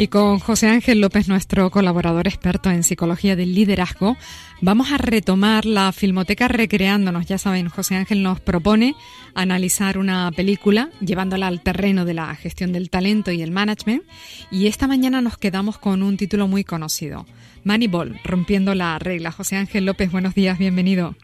Y con José Ángel López, nuestro colaborador experto en psicología del liderazgo, vamos a retomar la filmoteca recreándonos. Ya saben, José Ángel nos propone analizar una película llevándola al terreno de la gestión del talento y el management. Y esta mañana nos quedamos con un título muy conocido, Moneyball, rompiendo la regla. José Ángel López, buenos días, bienvenido.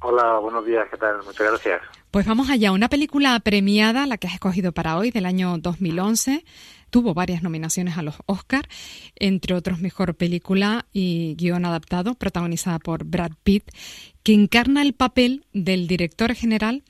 Hola, buenos días, ¿qué tal? Muchas gracias. Pues vamos allá, una película premiada, la que has escogido para hoy, del año 2011 tuvo varias nominaciones a los Oscar, entre otros mejor película y guion adaptado, protagonizada por Brad Pitt, que encarna el papel del director general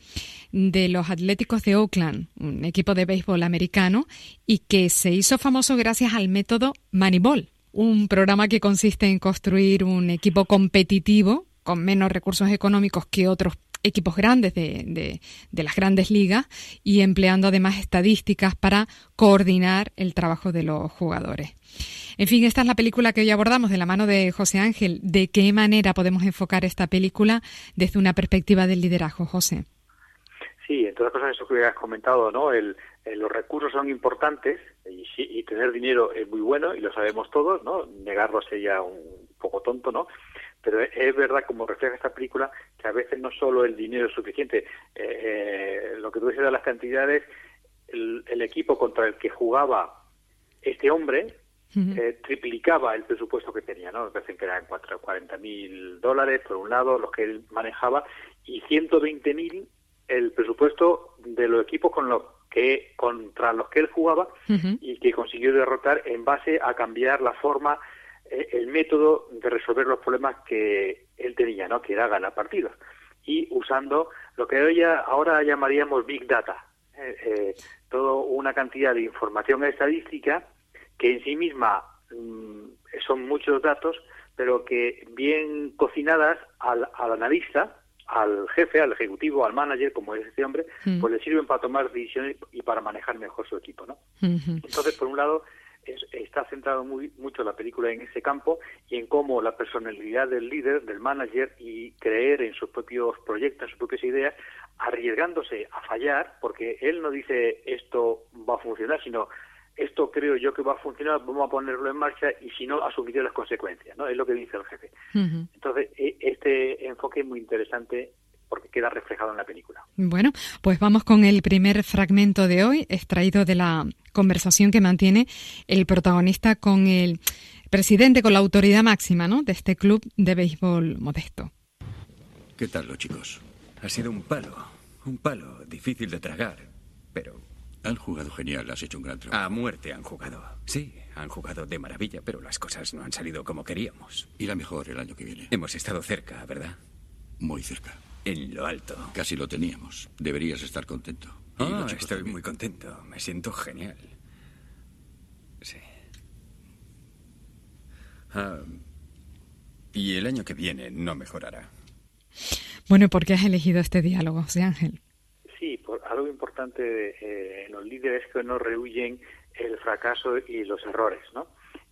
de los Atléticos de Oakland, un equipo de béisbol americano, y que se hizo famoso gracias al método Moneyball, un programa que consiste en construir un equipo competitivo con menos recursos económicos que otros equipos grandes de, de, las grandes ligas y empleando además estadísticas para coordinar el trabajo de los jugadores. En fin, esta es la película que hoy abordamos de la mano de José Ángel. ¿De qué manera podemos enfocar esta película desde una perspectiva del liderazgo, José? Sí, en todas las cosas eso que has comentado, ¿no? El, los recursos son importantes y, y, tener dinero es muy bueno y lo sabemos todos, ¿no? Negarlo sería un poco tonto, ¿no? Pero es verdad, como refleja esta película, que a veces no solo el dinero es suficiente. Eh, eh, lo que tú dices de las cantidades, el, equipo contra el que jugaba este hombre eh, triplicaba el presupuesto que tenía, ¿no? Me parece que eran 40 mil dólares por un lado, los que él manejaba, y 120 mil el presupuesto de los equipos con los que contra los que él jugaba y que consiguió derrotar en base a cambiar la forma el método de resolver los problemas que él tenía, ¿no? que era ganar partidos. Y usando lo que hoy ahora llamaríamos Big Data, eh, eh, toda una cantidad de información estadística que en sí misma mm, son muchos datos, pero que bien cocinadas al, analista, al jefe, al ejecutivo, al manager, como es este hombre, mm. pues le sirven para tomar decisiones y para manejar mejor su equipo, ¿no? Entonces, por un lado, está centrado muy, mucho la película en ese campo y en cómo la personalidad del líder, del manager y creer en sus propios proyectos, en sus propias ideas, arriesgándose a fallar, porque él no dice esto va a funcionar, sino esto creo yo que va a funcionar, vamos a ponerlo en marcha y si no, asumiré las consecuencias, ¿no? Es lo que dice el jefe. Entonces, e, este enfoque es muy interesante porque queda reflejado en la película. Bueno, pues vamos con el primer fragmento de hoy, extraído de la conversación que mantiene el protagonista con el presidente, con la autoridad máxima ¿no? de este club de béisbol modesto. ¿Qué tal los chicos? Ha sido un palo, un palo difícil de tragar, pero... Han jugado genial, has hecho un gran trabajo. A muerte han jugado. Sí, han jugado de maravilla, pero las cosas no han salido como queríamos. Y la mejor el año que viene. Hemos estado cerca, ¿verdad? Muy cerca. En lo alto. Casi lo teníamos. Deberías estar contento. Ah, estoy muy contento. Me siento genial. Sí. Ah, y el año que viene no mejorará. Bueno, ¿por qué has elegido este diálogo, José Ángel? Sí, por algo importante eh, en los líderes que no rehuyen el fracaso y los errores, ¿no?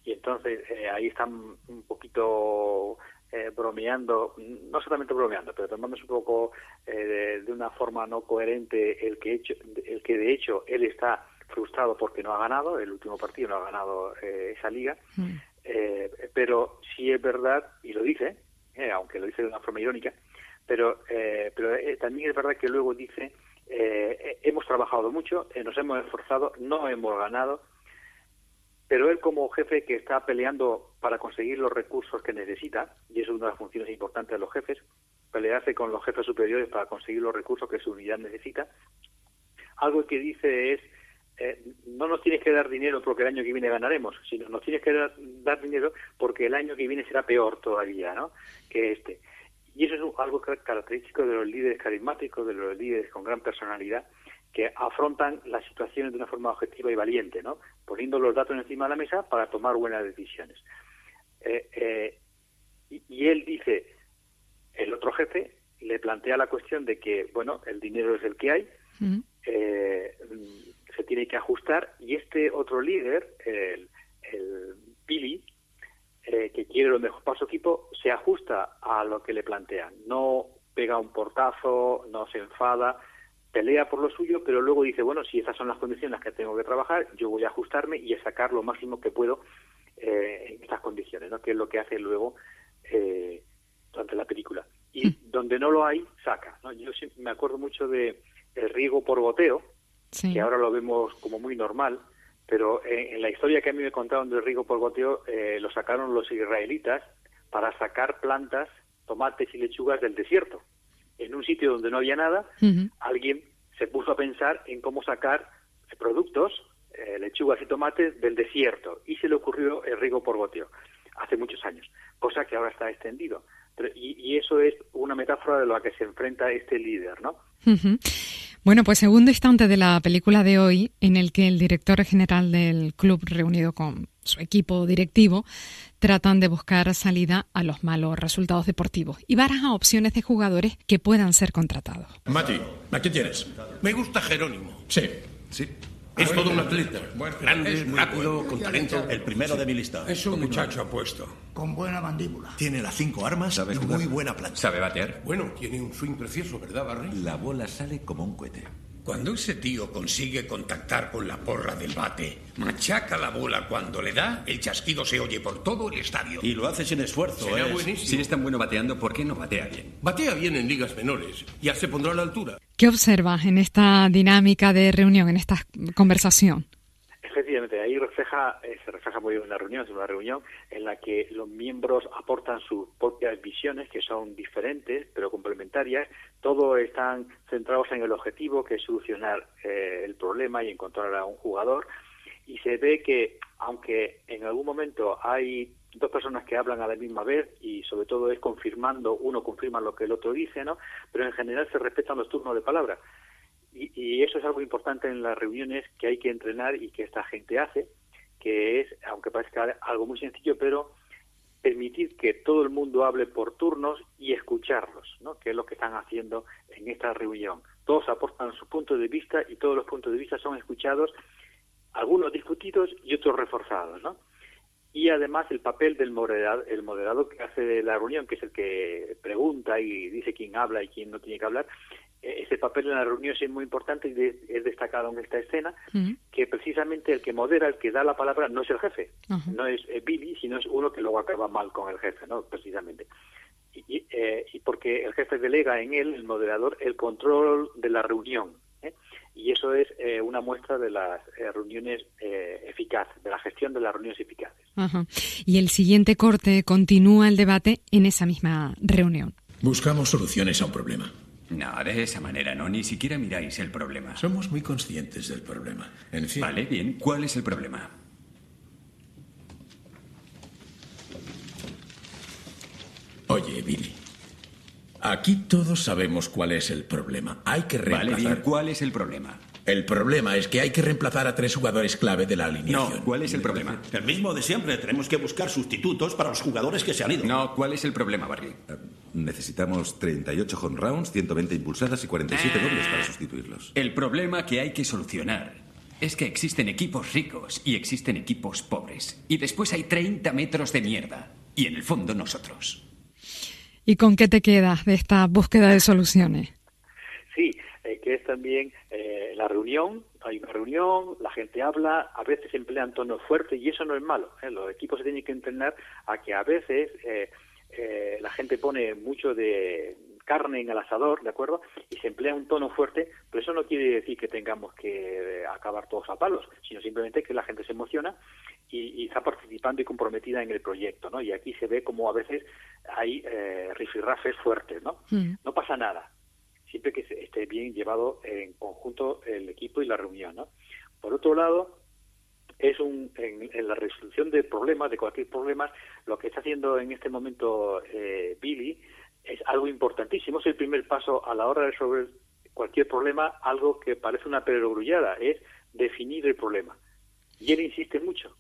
Y entonces eh, ahí están un poquito eh, bromeando, no solamente bromeando, pero tomándose un poco eh, de, una forma no coherente el que, hecho, el que de hecho él está frustrado porque no ha ganado, el último partido no ha ganado eh, esa liga, mm. pero sí es verdad, y lo dice, aunque lo dice de una forma irónica, pero, pero también es verdad que luego dice, hemos trabajado mucho, nos hemos esforzado, no hemos ganado, pero él como jefe que está peleando para conseguir los recursos que necesita, y es una de las funciones importantes de los jefes, pelearse con los jefes superiores para conseguir los recursos que su unidad necesita, algo que dice es, eh, no nos tienes que dar dinero porque el año que viene ganaremos, sino nos tienes que dar, dar, dinero porque el año que viene será peor todavía ¿no? que este. Y eso es algo característico de los líderes carismáticos, de los líderes con gran personalidad, que afrontan las situaciones de una forma objetiva y valiente, ¿no? poniendo los datos encima de la mesa para tomar buenas decisiones. Eh, eh, y, él dice, el otro jefe le plantea la cuestión de que, bueno, el dinero es el que hay, eh, se tiene que ajustar, y este otro líder, el, el Billy, que quiere lo mejor para su equipo, se ajusta a lo que le plantean. No pega un portazo, no se enfada, pelea por lo suyo, pero luego dice, bueno, si esas son las condiciones en las que tengo que trabajar, yo voy a ajustarme y a sacar lo máximo que puedo eh, en estas condiciones, ¿no? Que es lo que hace luego eh, durante la película. Y mm. donde no lo hay, saca. ¿no? Yo me acuerdo mucho de el riego por goteo, que ahora lo vemos como muy normal, pero en, la historia que a mí me contaron del riego por goteo, eh, lo sacaron los israelitas para sacar plantas, tomates y lechugas del desierto. En un sitio donde no había nada, alguien se puso a pensar en cómo sacar productos, eh, lechugas y tomates del desierto, y se le ocurrió el riego por goteo hace muchos años, cosa que ahora está extendido. Y, eso es una metáfora de lo a que se enfrenta este líder, ¿no? Bueno, pues segundo instante de la película de hoy, en el que el director general del club, reunido con su equipo directivo, tratan de buscar salida a los malos resultados deportivos y baraja opciones de jugadores que puedan ser contratados. Mati, ¿a qué tienes? Me gusta Jerónimo. Sí. Sí. Es todo un atleta. Grande, rápido, con talento. El primero de mi lista. Es un muchacho apuesto. Con buena mandíbula. Tiene las cinco armas y muy buena planta. ¿Sabe batear? Bueno, tiene un swing precioso, ¿verdad, Barry? La bola sale como un cohete. Cuando ese tío consigue contactar con la porra del bate, machaca la bola cuando le da, el chasquido se oye por todo el estadio. Y lo hace sin esfuerzo, Será ¿eh? buenísimo. Si es tan bueno bateando, ¿por qué no batea bien? Batea bien en ligas menores. Ya se pondrá a la altura. ¿Qué observas en esta dinámica de reunión, en esta conversación? Efectivamente, ahí refleja, eh, se refleja muy bien en la reunión, es una reunión en la que los miembros aportan sus propias visiones, que son diferentes, pero complementarias. Todos están centrados en el objetivo, que es solucionar eh, el problema y encontrar a un jugador. Y se ve que, aunque en algún momento hay dos personas que hablan a la misma vez y sobre todo es confirmando, uno confirma lo que el otro dice, ¿no? Pero en general se respetan los turnos de palabra. Y, eso es algo importante en las reuniones que hay que entrenar y que esta gente hace, que es, aunque parezca algo muy sencillo, pero permitir que todo el mundo hable por turnos y escucharlos, ¿no? que es lo que están haciendo en esta reunión. Todos aportan su punto de vista y todos los puntos de vista son escuchados, algunos discutidos y otros reforzados. ¿no? Y además el papel del moderador, el moderador que hace la reunión, que es el que pregunta y dice quién habla y quién no tiene que hablar, ese papel en la reunión es muy importante y es destacado en esta escena, que precisamente el que modera, el que da la palabra, no es el jefe, no es eh, Billy, sino es uno que luego acaba mal con el jefe, ¿no? Precisamente. Y, eh, y porque el jefe delega en él, el moderador, el control de la reunión. ¿eh? Y eso es una muestra de las reuniones eficaces, de la gestión de las reuniones Y el siguiente corte continúa el debate en esa misma reunión. Buscamos soluciones a un problema. No, de esa manera no, ni siquiera miráis el problema. Somos muy conscientes del problema. En fin. Vale, bien. ¿Cuál es el problema? Oye, Billy. Aquí todos sabemos cuál es el problema. Hay que reemplazar. Vale, bien. ¿Cuál es el problema? El problema es que hay que reemplazar a tres jugadores clave de la alineación. No, ¿cuál es el problema? El mismo de siempre. Tenemos que buscar sustitutos para los jugadores que se han ido. No, ¿cuál es el problema, Barry? Eh, necesitamos 38 home rounds, 120 impulsadas y 47 Ah. dobles para sustituirlos. El problema que hay que solucionar es que existen equipos ricos y existen equipos pobres. Y después hay 30 metros de mierda. Y en el fondo nosotros. ¿Y con qué te quedas de esta búsqueda de soluciones? Sí, eh, que es también eh, la reunión, hay una reunión, la gente habla, a veces emplean tonos fuertes y eso no es malo. ¿eh? Los equipos se tienen que entrenar a que a veces eh, eh, la gente pone mucho de carne en el asador, ¿de acuerdo? Y se emplea un tono fuerte, pero eso no quiere decir que tengamos que acabar todos a palos, sino simplemente que la gente se emociona y, y está participando y comprometida en el proyecto, ¿no? Y aquí se ve como a veces hay eh, rifirrafes fuertes, ¿no? Mm. No pasa nada, siempre que esté bien llevado en conjunto el equipo y la reunión, ¿no? Por otro lado, es un, en, en la resolución de problemas, de cualquier problema, lo que está haciendo en este momento eh, Billy es algo importantísimo, es el primer paso a la hora de resolver cualquier problema, algo que parece una perogrullada, es definir el problema. Y él insiste mucho.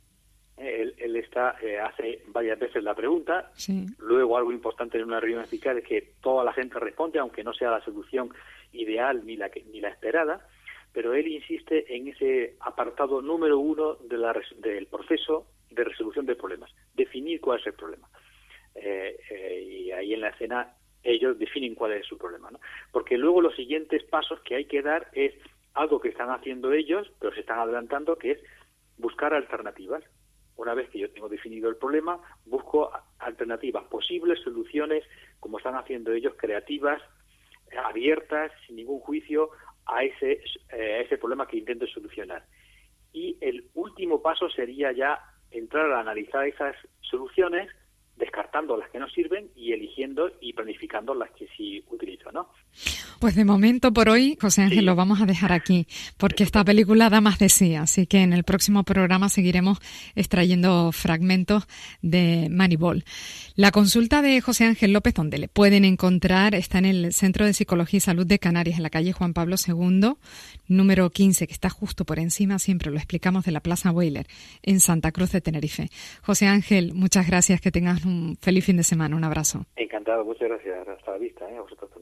Él, él está, eh, hace varias veces la pregunta, Sí. Luego, algo importante en una reunión eficaz es que toda la gente responde, aunque no sea la solución ideal ni la, que, ni la esperada, pero él insiste en ese apartado número uno de la del proceso de resolución de problemas, definir cuál es el problema. Eh, eh, y ahí en la escena ellos definen cuál es su problema, ¿no? Porque luego los siguientes pasos que hay que dar es algo que están haciendo ellos, pero se están adelantando, que es buscar alternativas. Una vez que yo tengo definido el problema, busco alternativas, posibles soluciones, como están haciendo ellos, creativas, abiertas, sin ningún juicio, a ese, eh, ese problema que intento solucionar. Y el último paso sería ya entrar a analizar esas soluciones descartando las que no sirven y eligiendo y planificando las que sí Pues de momento por hoy, José Ángel, lo vamos a dejar aquí, porque esta película da más de sí, así que en el próximo programa seguiremos extrayendo fragmentos de Moneyball. La consulta de José Ángel López, donde le pueden encontrar, está en el Centro de Psicología y Salud de Canarias, en la calle Juan Pablo II, número 15, que está justo por encima, siempre lo explicamos, de la Plaza Weyler, en Santa Cruz de Tenerife. José Ángel, muchas gracias, que tengas un feliz fin de semana, un abrazo. Encantado, muchas gracias. Hasta la vista, ¿eh? a vosotros también.